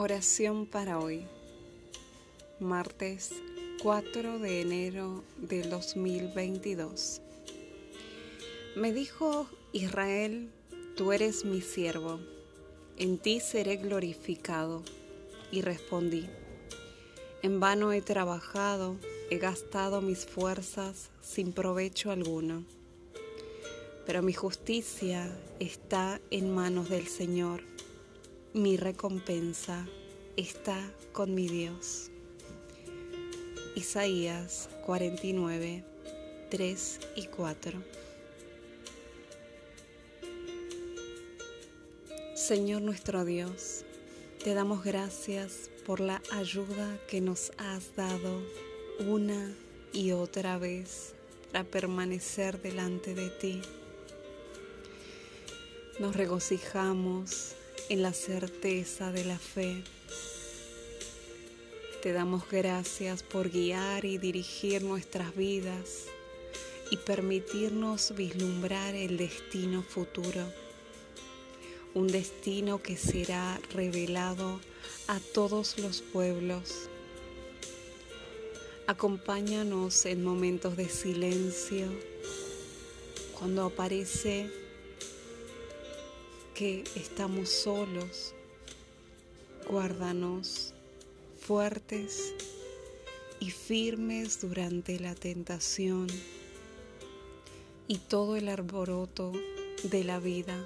Oración para hoy, martes 4 de enero del 2022. Me dijo Israel, tú eres mi siervo, en ti seré glorificado. Y respondí, en vano he trabajado, he gastado mis fuerzas sin provecho alguno. Pero mi justicia está en manos del Señor mi recompensa está con mi Dios. Isaías 49, 3 y 4. Señor nuestro Dios, te damos gracias por la ayuda que nos has dado una y otra vez para permanecer delante de ti. Nos regocijamos en la certeza de la fe. Te damos gracias por guiar y dirigir nuestras vidas y permitirnos vislumbrar el destino futuro, un destino que será revelado a todos los pueblos. Acompáñanos en momentos de silencio, cuando aparece que estamos solos, guárdanos fuertes y firmes durante la tentación y todo el arboroto de la vida.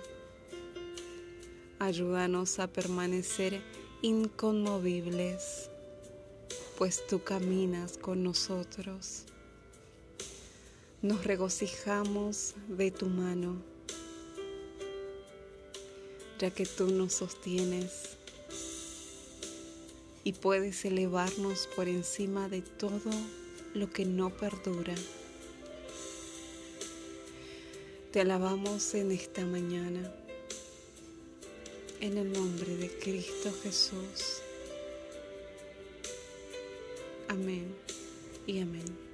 Ayúdanos a permanecer inconmovibles, pues tú caminas con nosotros. Nos regocijamos de tu mano que tú nos sostienes y puedes elevarnos por encima de todo lo que no perdura. Te alabamos en esta mañana, en el nombre de Cristo Jesús. Amén y amén.